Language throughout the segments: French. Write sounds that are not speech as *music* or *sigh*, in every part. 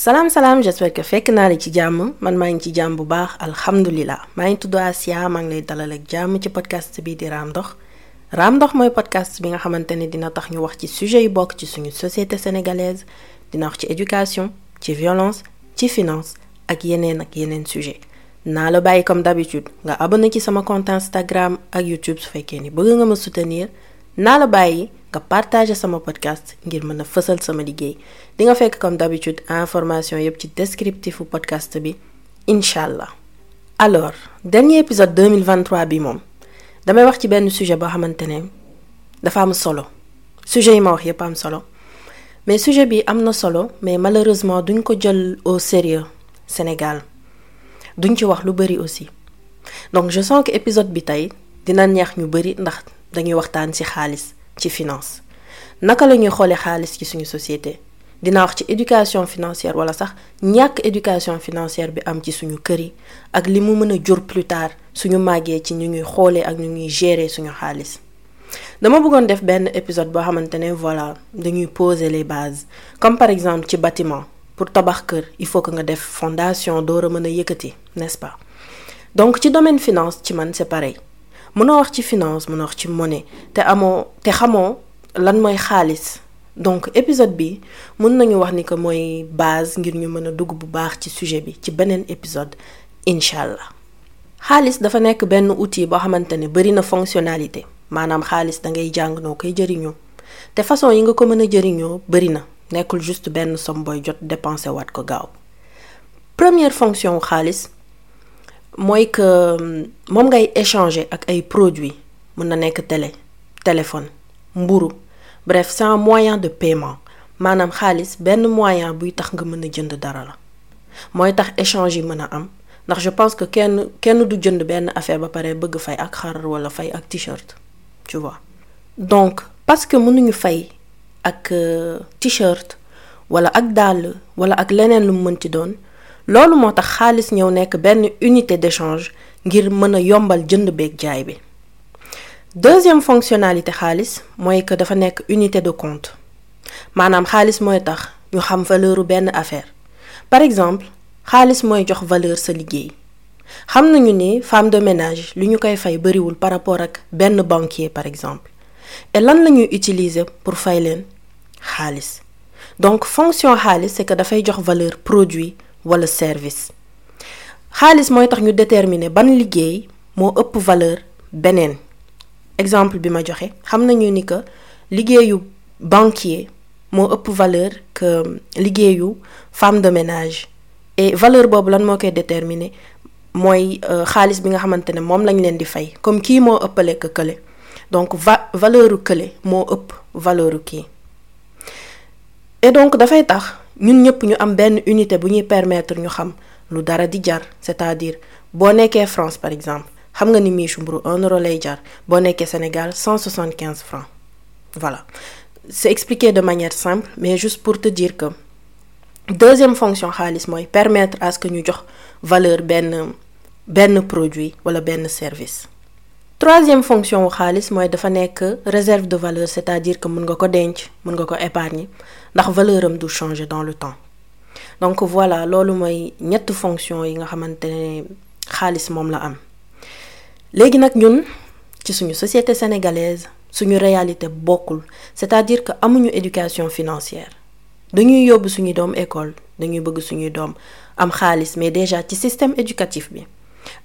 salaam salaam j'espère que fekk naa la ci jàmm. Man maa ngi ci jàmm bu baax ngi Asia maa ngi lay dalal ak ci podcast bi di Raam Dox. Raam podcast bi nga xamante dina tax ñu wax ci sujet yu ci suñu société sénégalaise dina wax ci éducation ci violence ci finance ak yeneen ak yeneen sujet la comme d'habitude nga abonné ci sama compte Instagram ak YouTube su fekkee ni bëgg nga ma soutenir. La nga partager sama podcast ngir mën a fësal sama liggéey. Di nga fekk comme d'habitude information yépp ci descriptifu podcast bi incha allah. alors dernier épisode 2023 bi moom damay wax ci benn sujet boo xamante ne dafa am solo. Sujet yi ma wax yépp am solo. Mais sujet bi am na solo mais malheureusement duñ ko jël au sérieux Sénégal. Duñ ci wax lu bari aussi. Donc je sens que épisode bi tey dina neex ñu bari ndax dañuy waxtaan ci xaalis. Ci finance. Naka la ñuy xoolee xaalis ci suñu société? Dina wax ci éducation financière wala sax ñàkk éducation financière bi am ci suñu kër yi ak li mu mën a jur plus tard suñu màggee ci ñu ñuy xoolee ak ñu ñuy gérer suñu xaalis. Dama bëggoon def benn épisode boo xamante ne voilà dañuy poser les bases. Comme par exemple ci bâtiment. Pour tabax kër il faut que nga def fondation door a mën a yëkkati n'est-ce pas? Donc ci domaine finance ci man c'est pareil mënoo wax ci finance mënoo wax ci monnaie te amoo te xamoo lan mooy xaalis donc épisode bi mën nañu wax ni que mooy base ngir ñu mën a dugg bu baax ci sujet bi ci beneen épisode incha allah. xaalis dafa nekk benn outil boo xamante ne bari na fonctionnalité maanaam xaalis da ngay jàng noo koy jëriñoo te façon yi nga ko mën a jëriñoo bari na nekkul juste benn somme booy jot dépenser waat ko gaaw première fonction xaalis. Mooy que moom ngay échanger ak ay produits. Mën na nekk télé téléphone mburu. Bref c'est un moyen de paiement. Maanaam xaalis benn moyen buy tax nga mën a jënd dara la. Mooy tax échange yi am. Ndax je pense que kenn kenn du jënd benn affaire ba pare bëgg fay ak xar wala fay ak t-shirt tu vois. Donc parce que mënuñu fay ak t-shirt wala ak dàll wala ak leneen lu mu mënti doon loolu moo tax xaalis ñëw nekk benn unité d'échange ngir mën a yombal jënd beeg jaay bi. Deuxième fonctionnalité xaalis mooy que dafa nekk unité de compte. Maanaam xaalis mooy tax ñu xam valeuru benn affaire. Par exemple xaalis mooy jox valeur sa liggéey. Xam nañu ni femme de ménage lu ñu koy fay bariwul par rapport ak benn banquier par exemple. Et lan la ñuy utiliser pour fay leen? Xaalis. Donc fonction xaalis c'est que dafay jox valeur produit wala service. Xaalis mooy tax ñu déterminer ban liggéey moo ëpp valeur beneen. Exemple bi ma joxe xam nañu ni que liggéeyu banquier moo ëpp valeur que liggéeyu femme de ménage. Et valeur boobu lan moo koy déterminer? Mooy xaalis bi nga xamante ne moom lañ leen di fay. Comme kii moo ëppale que kële. Donc va valeuru kële moo ëpp valeuru kii. Et donc dafay tax ñun ñëpp ñu am unité bu ñuy permettre ñu xam lu dara c'est-à-dire boo nekkee France par exemple xam nga ni un euro lay jar. Boo nekkee Sénégal cent soixante quinze francs. Voilà. C'est expliqué de manière simple mais juste pour te dire que deuxième fonction xaalis mooy permettre à ce que ñu jox valeur benn benn produit wala benn service. Troisième fonction wu xaalis mooy dafa nekk réserve de valeur c'est-à-dire que mën nga ko denc nga ndax valeur du changer dans le temps. Donc voilà loolu mooy ñett fonction yi nga xamante ne xaalis moom la am. Léegi nag ñun ci suñu société sénégalaise suñu réalité bokkul c'est-à-dire que amuñu éducation financière. Dañuy yóbbu suñuy doom école dañuy bëgg suñuy doom am xaalis mais déjà ci système éducatif bi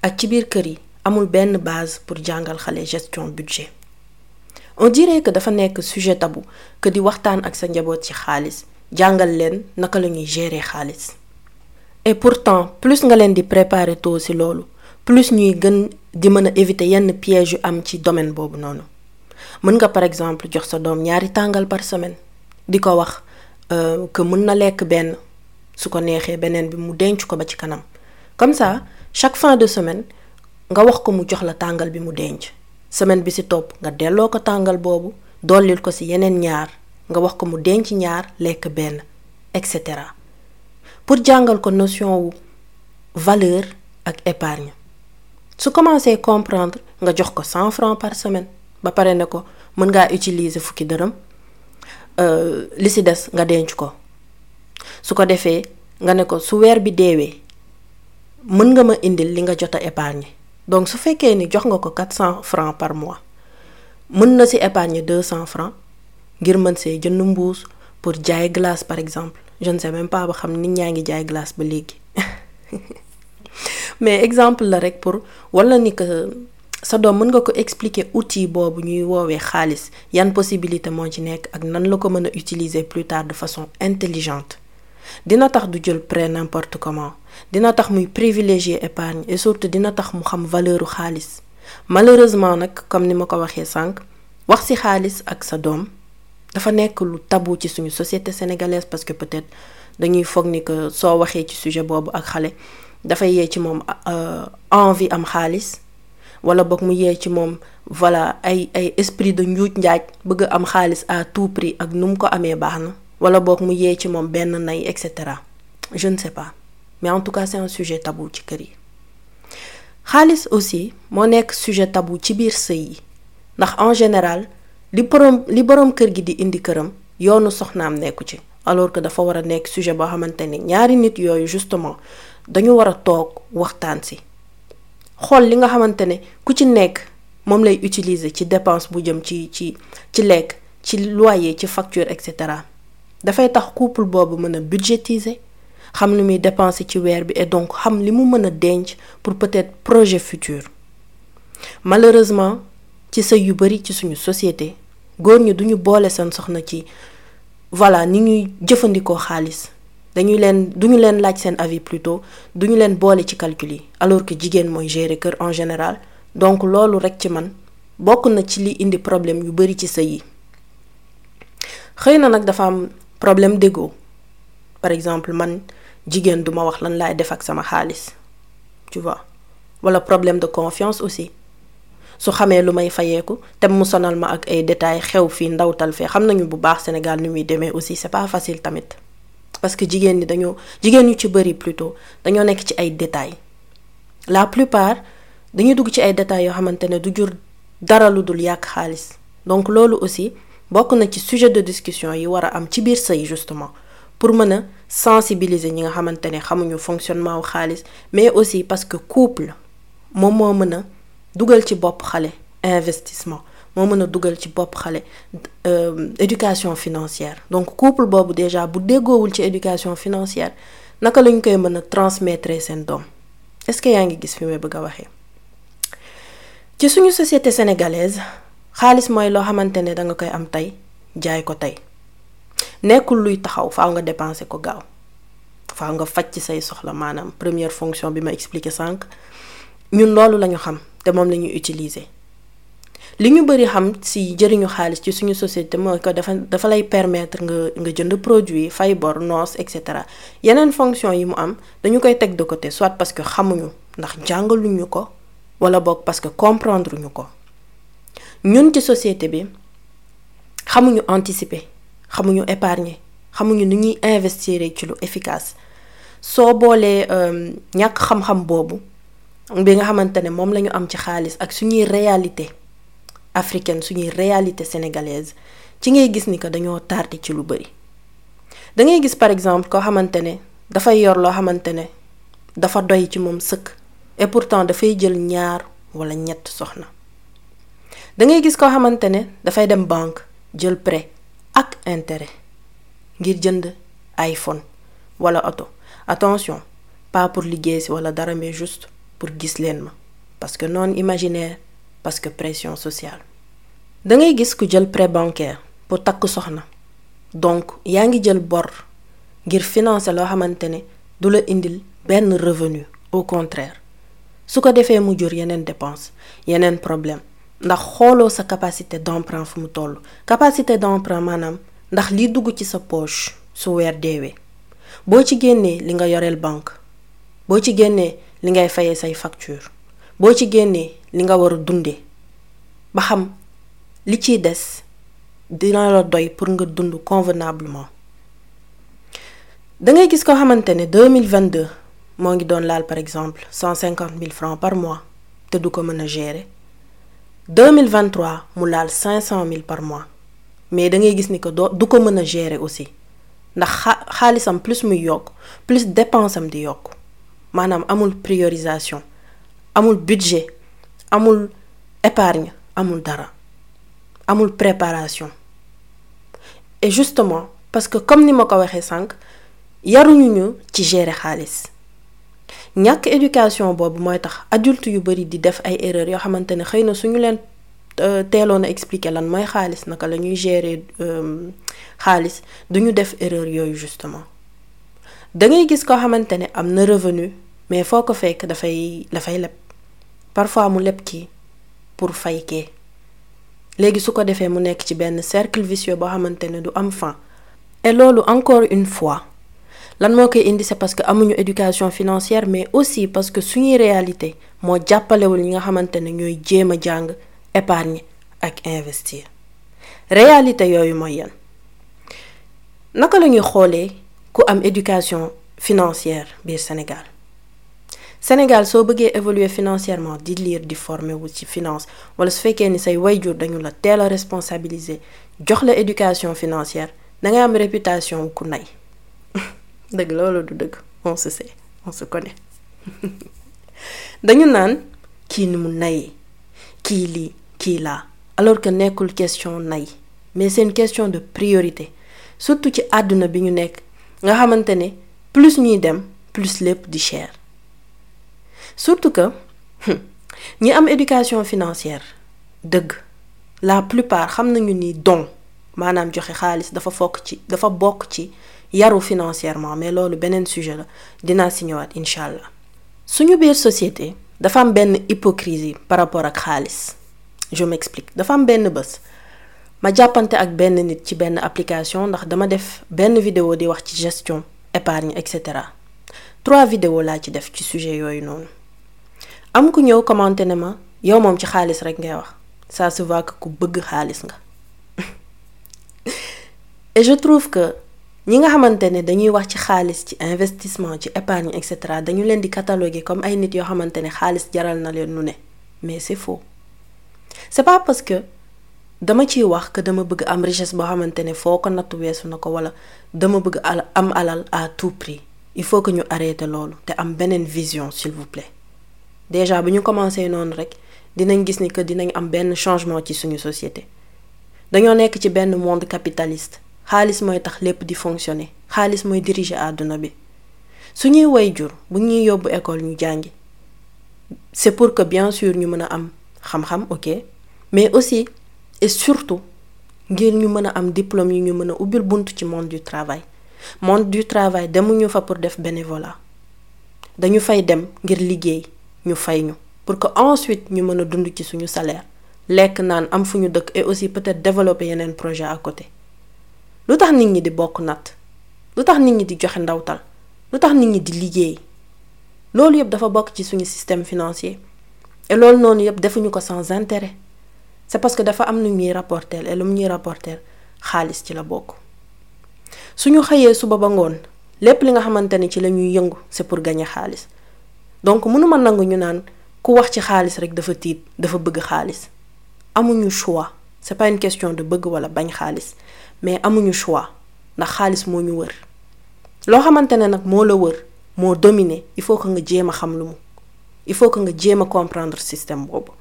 ak ci biir kër yi amul benn base pour jàngal xale gestion budget on dirait que dafa nekk sujet tabou que di waxtaan ak sa njaboot ci xaalis. Jàngal leen naka gérer et pourtant plus nga leen di préparer tôt ci loolu plus ñuy gën di mën éviter yenn pièges yu am ci domaine boobu noonu. Mën nga par exemple jox sa doom ñaari tàngal par semaine. Di ko wax que mën na lekk benn su ko neexee beneen bi mu denc ko ba ci kanam. Comme ça chaque fin de semaine nga wax ko mu jox la bi mu denc semaine bi ci topp nga delloo ko tàngal boobu dollil ko ci yeneen ñaar nga wax ko pour jàngal ko notion wu valeur ak épargne. Su commencé comprendre nga jox ko cent francs par semaine ba pare ne ko mën ngaa utiliser fukki dërëm li ci des nga denc ko. Su ko defee nga ne ko donc su fekkee ni jox nga ko 400 francs par mois mën na épargner 200 francs ngir mën see jënd mbuus pour jaay glace par exemple. Je ne sais même pas ba xam nit ñaa ngi jaay glace ba *laughs* mais exemple la rek pour wala ni que sa doom mën nga ko expliquer outil boobu ñuy woowee xaalis possibilité moo ci nekk ak nan la utiliser plus tard de façon intelligente dina tax du jël prêt n'importe comment. Dina tax muy privilégier épargne et surtout dina tax mu xam valeuru xaalis. Malheureusement nag comme ni ma ko waxee sànq wax ci xaalis ak sa doom dafa nekk lu tabou ci suñu société sénégalaise parce que peut-être dañuy foog ni que soo waxee ci sujet boobu ak xale dafay yee ci moom envie am xaalis wala boog mu yee ci moom voilà ay ay esprit de njuuj njaaj bëgg am xaalis à tout prix ak nu mu ko amee baax na wala boog mu yee ci moom benn nay je ne sais pas. Mais en tout cas c'est un sujet tabou ci kër aussi moo sujet tabou ci biir en général li borom li borom kër gi di indi këram yoonu soxnaam nekku ci. Alors que dafa war a sujet boo xamante ni ñaari nit justement dañu war a toog waxtaan si. Xool li nga xamante ne ku ci nekk moom lay utiliser dépense bu jëm ci ci ci lekk loyer ci facture et dafay tax couple boobu mën a budgétiser xam li muy dépenser et donc xam li mu pour peut-être projet futur. Malheureusement ci sëy yu bari ci société góor ñi duñu boole seen soxna ci voilà ni ñuy jëfandikoo xaalis. Dañuy leen duñu leen laaj seen avis plutôt duñu leen boole ci calcul yi alors que jigéen mooy gérer en général. Donc loolu rek ci man bokk na ci li indi problème problème d'ego. Par exemple man jigéen duma wax lan laay def ak sama xaalis tu vois. Wala problème de confiance aussi. Su xamee lu may fayeeku te mu sonal ma ak ay détails xew fii ndawtal fee xam nañu bu baax Sénégal ni muy demee aussi c'est pas facile tamit. Parce que jigéen ñi dañoo jigéen ñu ci bari plutôt dañoo nekk ci ay détails. La plupart dañuy dugg ci ay détails yoo xamante ne du jur dara lu donc loolu aussi bokk na ci sujet de discussion yi war a am ci biir sëy justement. Pour mën a sensibiliser ñi nga xamante ne xamuñu fonctionnement wu xaalis mais aussi parce que couple moom moo mën a dugal ci bopp xale investissement moo mën a dugal ci bopp xale éducation financière. Donc couple boobu déjà bu déggoowul ci éducation financière naka lañ koy mën a transmettre seen doom? Est-ce que yaa ngi gis fi may bëgg a waxee? Ci suñu société sénégalaise xaalis mooy loo xamante ne danga koy am tey jaay ko tey. Nekkul luy taxaw faaw nga dépenser nga première fonction bi ma expliqué sànq. Ñun loolu lañu xam te moom la utiliser. Li ñu ci jëriñu xaalis ci société mooy ko dafa dafa permettre nga nga jënd produit fay bor noos et fonction yi am dañu koy teg de soit parce que xamuñu ndax jàngaluñu ko wala boog parce que comprendre ñu ko ñun ci société bi xamuñu anticiper xamuñu épargner xamuñu ni ñuy investir ci lu efficace. Soo boolee ñàkk xam-xam boobu bi nga xamante ne moom la ñu am ci xaalis ak suñuy réalité africaine suñuy réalité sénégalaise ci ngay gis ni que dañoo tardé ci lu bari. Da ngay gis par exemple koo xamante ne dafay yor loo xamante ne dafa doy ci moom sëkk et pourtant dafay jël ñaar wala ñett soxna da ngay gis koo xamante ne dafay dem banque jël prêt ak intérêt ngir iPhone wala attention pas pour liggéey si wala dara mais juste pour gis parce que non imaginaire parce que pression sociale. Da ngay gis ku jël prêt bancaire pour takk soxna. Donc yaa ngi jël bor ngir financer loo xamante ne du la indil benn revenu. Au contraire su ko defee mu jur yeneen dépense yeneen problème ndax xooloo sa capacité d'emprunt fu mu toll. Capacité d'emprunt maanaam ndax liy dugg ci sa poche su weer deewee. Boo ci génnee li nga yoreel banque boo ci génnee li ngay fayee say facture boo ci génnee li nga war a dundee ba xam li ciy des dina la doy pour nga dund convenablement. Dangay gis koo xamante ne 2022 moo ngi doon laal par exemple 150 000 francs par mois te du ko mën a gérer 2023 mu laal 500 000 par mois. Mais da ngay gis ni que doo du ko mën a gérer aussi. Ndax xa xaalisam plus muy yokk plus dépense am di yokk. Maanaam amul priorisation amul budget amul épargne amul dara. Amul préparation. Et justement parce que comme ni ma ko waxee sànq yaruñu ñu ci gérer xaalis ñàkk éducation boobu mooy tax adulte yu di def ay erreurs yoo xamante ne xëy na suñu leen teeloon a expliquer lan mooy xaalis gérer duñu def erreur yooyu justement. Da ngay gis koo xamante ne am na revenu mais foo ko fekk dafay dafay leb. Parfois mu leb pour fay kee. Léegi su ko defee cercle vicieux boo xamante du et loolu encore une fois lan moo koy indi c'est parce que amuñu éducation financière mais aussi parce que suñuy réalité moo jàppalewul ñi nga xamante ne ñooy jéem a jàng épargne ak investir. Réalité yooyu mooy yan. Naka la ñuy xoolee ku am éducation financière biir Sénégal? Sénégal soo bëggee évoluer financièrement di lire di former wu ci finance wala su fekkee ni say wayjur dañu la teel a responsabiliser jox la éducation financière dangay am réputation ku nay dëgg du on se sait on se connaît. *laughs* Dañu naan kii ni mu nayee kii lii kii laa. Alors que nekkul question nay mais c'est une question de priorité. Surtout ci àdduna bi ñu nekk nga xamante ne plus ñuy dem plus lépp di cher. Surtout que *laughs* ñi am éducation financière dëgg la plupart xam nañu ni don maanaam joxe xaalis dafa fokk ci dafa bokk ci yaru financièrement mais loolu beneen sujet la dinaa si ñëwaat incha allah. Suñu biir société dafa am benn hypocrisie par rapport ak xaalis. Je m'explique dafa am benn bés ma jàppante ak benn nit ci benn application ndax dama def benn vidéo di wax ci gestion épargne et cetera. Trois vidéos laa ci def ci sujet yooyu noonu. Am ku ñëw commenté ne ma yow moom ci xaalis rek ngay wax. Ça se voit que ku bëgg xaalis nga et je trouve que ñi nga xamante ne dañuy wax ci xaalis ci investissement ci comme ay nit yoo xamante mais c'est faux. C'est pas parce que dama ciy wax que dama bëgg am richesse boo xamante ne foo ko à tout prix. Il faut que ñu arrêter loolu te am beneen vision s'il vous plaît. Déjà bu ñu commencé noonu rek dinañ gis ni que changement société dañoo nekk ci benn monde capitaliste. Xaalis mooy tax lépp di fonctionner. Xaalis mooy diriger àdduna bi. Suñuy waajur bu ñuy yóbbu école ñu jàngi. C'est pour que bien sûr ñu mën a am xam-xam ok. Mais aussi et surtout ngir ñu mën a am diplôme yi ñu mën a ubbil bunt ci monde du travail. Monde du travail demuñu fa pour def bénévolat. Dañu fay dem ngir liggéey ñu fay ñu. Pour que ensuite ñu mën a dund ci suñu salaire lekk naan am fu ñu dëkk et aussi peut-être développer yeneen projet à côté. Lu tax nit ñi di bokk natt? Lu tax nit ñi di joxe ndawtal? Lu tax nit ñi di liggéey? Loolu yëpp dafa bokk ci suñu système financier. Et loolu noonu yëpp defuñu ko sans intérêt. C'est parce que dafa am lu ñuy rapporter et lu ñuy rapporter xaalis ci la bokk. Suñu xëyee suba ba ngoon lépp li nga xamante ni ci la ñuy yëngu c'est pour gagner xaalis. Donc mënuma nangu ñu naan ku wax ci xaalis rek dafa tiit dafa bëgg xaalis amuñu choix. C'est pas une question de bëgg wala bañ xaalis mais amuñu choix. Ndax xaalis moo ñu wër. Loo xamante nag moo la wër moo dominer il faut que nga jéem a xam lu mu. Il faut que nga jéem a comprendre système boobu.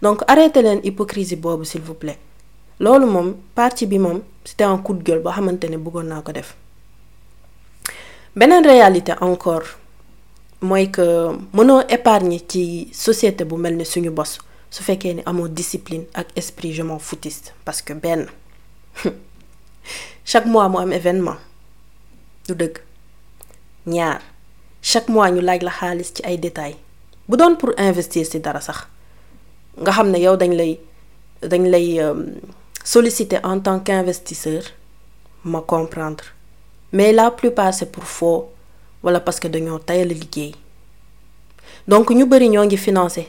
Donc arrêtez leen hypocrisie boobu s'il vous plaît. Loolu moom partie bi moom c'était un coup de gueule boo xamante ne bëggoon naa ko def. Beneen réalité encore mooy que mënoo épargner ci société bu mel ni suñu su fekkee ni amoo discipline ak esprit je m'en foutiste. Parce que benn *laughs* chaque mois mu am événement. Du dëgg. Chaque mois ñu laaj la xaalis ci ay détails. Bu doon pour investir ci dara sax nga xam ne yow lay solliciter en tant qu'investisseur ma comprendre. Mais la plupart c'est pour faux wala parce que dañoo tayal liggéey. Donc ñu bari ñoo ngi financer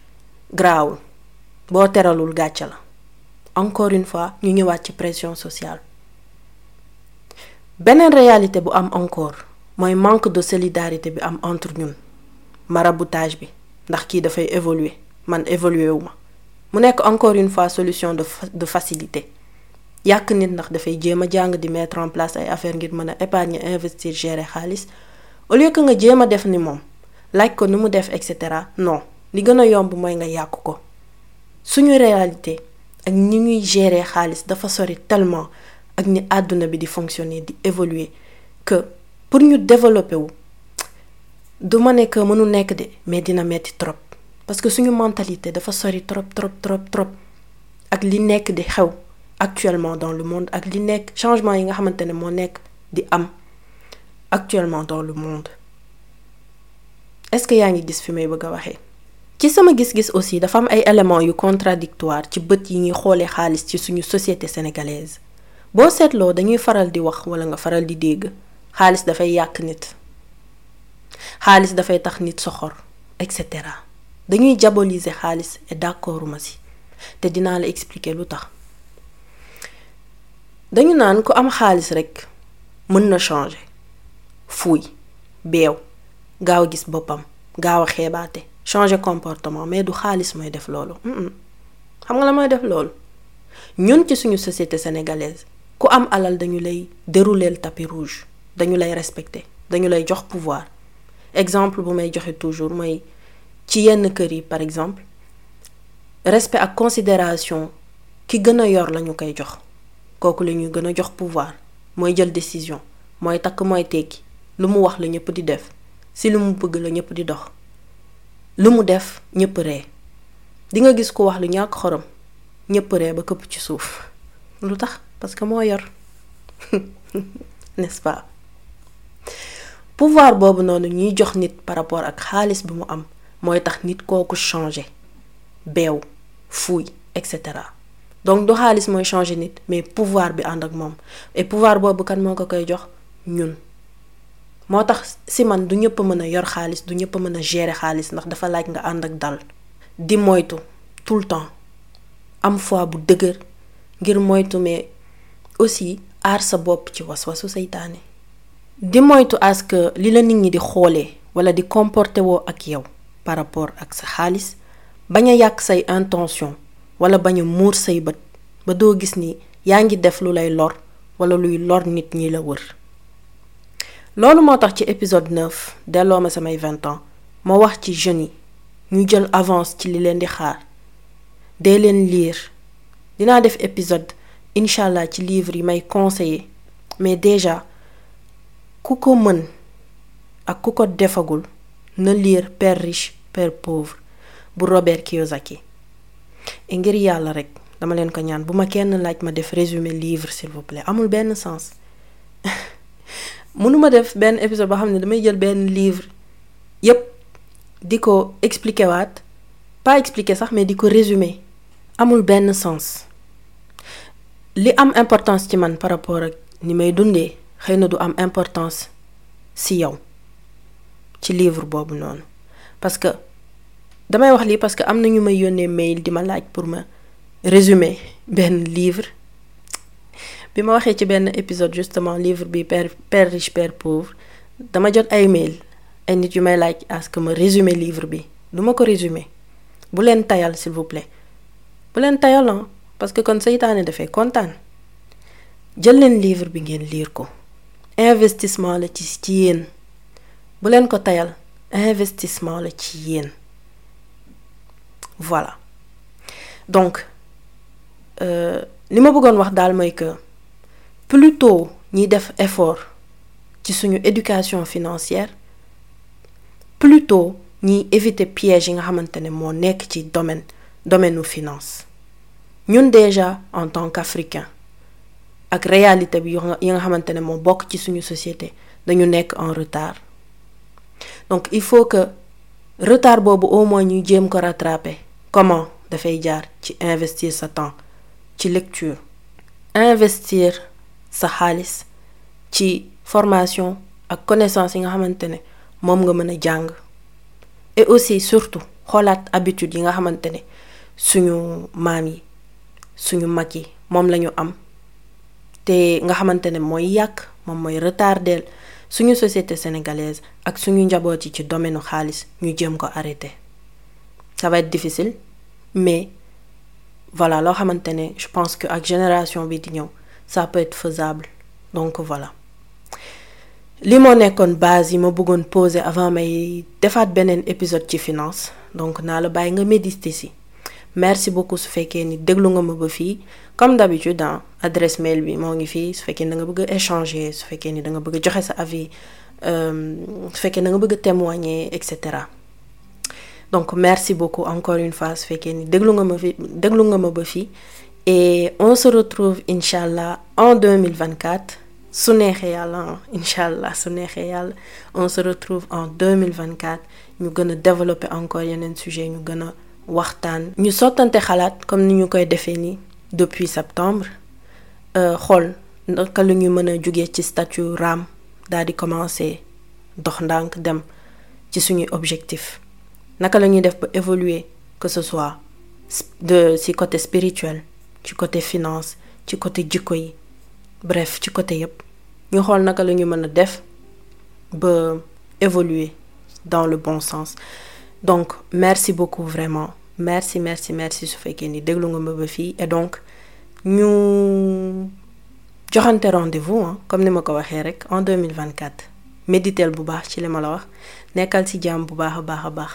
garaawul boo teralul gàcce la. Encore une fois ñu ñëwaat ci pression sociale. Beneen réalité bu am encore mooy manque de solidarité bi am entre ñun. Maraboutage bi ndax kii dafay évoluer. Man évoluer wu ma. Mu nekk encore une fois solution de de facilité. Yàq nit ndax dafay jéem a jàng di mettre en place ay affaire ngir mën a épargner investir gérer xaalis. Au lieu que nga jéem a def ni moom laaj ko nu mu def et cetera non li gën a yomb mooy nga yàq ko. Suñu réalité ak ni ñuy gérer xaalis dafa sori tellement ak ni àdduna bi di fonctionner di évoluer que pour ñu développer wu du ma ne que mënu nekk de mais dina metti trop. Parce que suñu mentalité dafa sori trop trop trop trop ak li nekk di xew actuellement dans le monde ak li nekk changement yi nga xamante ne moo nekk di am actuellement dans le monde. Est-ce que yaa ngi gis fi may bëgg a waxee? Ci sama gis-gis aussi dafa am ay éléments yu contradictoire ci bët yi ñuy xoolee xaalis ci suñu société sénégalaise. Boo seetloo dañuy faral di wax wala nga faral di dégg xaalis dafay yàq nit xaalis dafay tax nit soxor et dañuy diaboliser xaalis et d'accord ma si te dinaa la expliquer lu tax. Dañu naan ku am xaalis rekk mën na changer. Fuuy beew gaaw gis boppam gaaw a xeebaate changer comportement mais du xaalis mooy def loolu. Xam nga la mooy def loolu? Ñun ci suñu société sénégalaise ku am alal dañu lay dérouler tapis rouge dañu lay respecter dañu lay jox pouvoir. Exemple bu may joxe toujours mooy ci yenn kër yi par exemple respect ak considération ki gën yor lañu koy jox. Kooku la ñuy gën a jox pouvoir. Mooy jël décision. Mooy takk mooy tekki. Lu mu wax la ñëpp di def. Si lu mu bëgg la ñëpp di dox lu mu def ñëpp ree. Di nga gis ku wax lu ñàkk xorom ñëpp ree ba këpp ci suuf. Parce que moo yor. *laughs* N'est-ce pas? Pouvoir nit par rapport ak xaalis bi mu am mooy tax nit kooku changer. Beew fuuy donc du xaalis mooy changer nit mais pouvoir bi ànd ak moom. Et pouvoir boobu kan moo ko koy jox? Ñun moo tax si man du ñëpp mën a yor xaalis du ñëpp mën a gérer xaalis ndax dafa laaj nga ànd ak dal. Di moytu tout le temps am foi bu dëgër ngir moytu mais aussi aar sa bopp ci was-wasu seytaane. Di moytu à que li la nit ñi di xoolee wala di comporter woo ak yow par rapport ak sa xaalis bañ a yàq say intention wala bañ a muur say bët ba doo gis ni yaa ngi def lor lor nit loolu moo tax épisode 9 delloo ma samay 20 ans ma wax ci jeunes yi ñu jël avance ci li leen di xaar. Dee leen lire. Dinaa def épisode incha allah ci livre yi may conseiller. Mais déjà ku ko mën ak ku ko defagul na lire Père riche Père pauvre bu Robert Kiyosaki. Et ngir yàlla rek dama leen ko ñaan bu ma kenn laaj ma def résumé livre s'il vous plaît. Amul benn sens *laughs* mënuma def benn épisode boo xam ne damay jël benn livre yépp di ko expliquer waat pas expliquer sax mais di ko résumer. Amul benn sens. Li am importance ci man par rapport ak ni may dundee xëy na du am importance si yow ci livre boobu noonu. Parce que damay wax lii parce que am na ñu may yónnee mail di ma laaj pour ma résumer benn livre bi ma waxee ci épisode justement livre père riche père pauvre dama jot ay mail ay nit yu may à que ma résumer livre bi. Du ma résumer. Bu leen tayal s'il vous plaît. Bu leen tayal parce que kon seytaane dafay kontaan. Jël leen livre bi lire investissement la ci ci yéen. Bu leen investissement la ci yéen. Voilà. Donc li ma bëggoon wax daal mooy que plutôt ñiy def effort ci suñu éducation financière plutôt ñiy éviter piège yi nga xamante ne moo nekk ci domaine domaine u finance. Ñun déjà en tant qu'africain ak réalité bi yi nga xamante ne moo ci suñu société dañu nekk en retard. Donc il faut que retard boobu au moins ñuy jéem ko rattraper. Comment dafay jaar ci investir sa temps ci lecture. Investir sa xaalis ci formation ak connaissance yi nga xamante ne nga et aussi surtout xoolaat habitude yi nga xamante ne suñu maam yi suñu am. Te nga xamante ne mooy yàq moom mooy retardeel suñu société sénégalaise ak suñu njaboot yi ci domaine xaalis ñu ko arrêter. Ça va être difficile mais voilà loo xamante ne je pense que ak génération bi ça peut être faisable. Donc voilà. Li base yi ma bëggoon poser avant may defaat beneen épisode ci finance. Donc naa la bàyyi merci beaucoup su fekkee ni comme d'habitude ah adresse mail bi moo ngi fii. A échanger su fekkee sa avis bëgg a témoigner et cetera. Donc merci beaucoup encore une fois. Su fekkee ni et on se retrouve incha allah en 2024 su neexee yàlla incha allah su neexee yàlla on se retrouve en 2024 ñu gën a développer encore yeneen sujet ñu gën a waxtaan. Ñu sottante xalaat comme ni ñu koy defee depuis septembre. Xool naka la ñu mën a jugee ci statut RAM daal di ndànk dem ci objectif. Naka la def ba évoluer que ce soit de ci côté spirituel ci côté finance ci côté jikko yi bref ci côté yépp. Ñu xool naka la ñu mën a def ba évoluer dans le bon sens. Donc merci beaucoup vraiment. Merci merci merci su fekkee ni déglu nga ma ba fii. Et donc ñu joxante rendez-vous comme ni ma ko waxee rek en 2024 méditel bu baax ci li ma la wax. Nekkal ci jàmm bu baax a baax a baax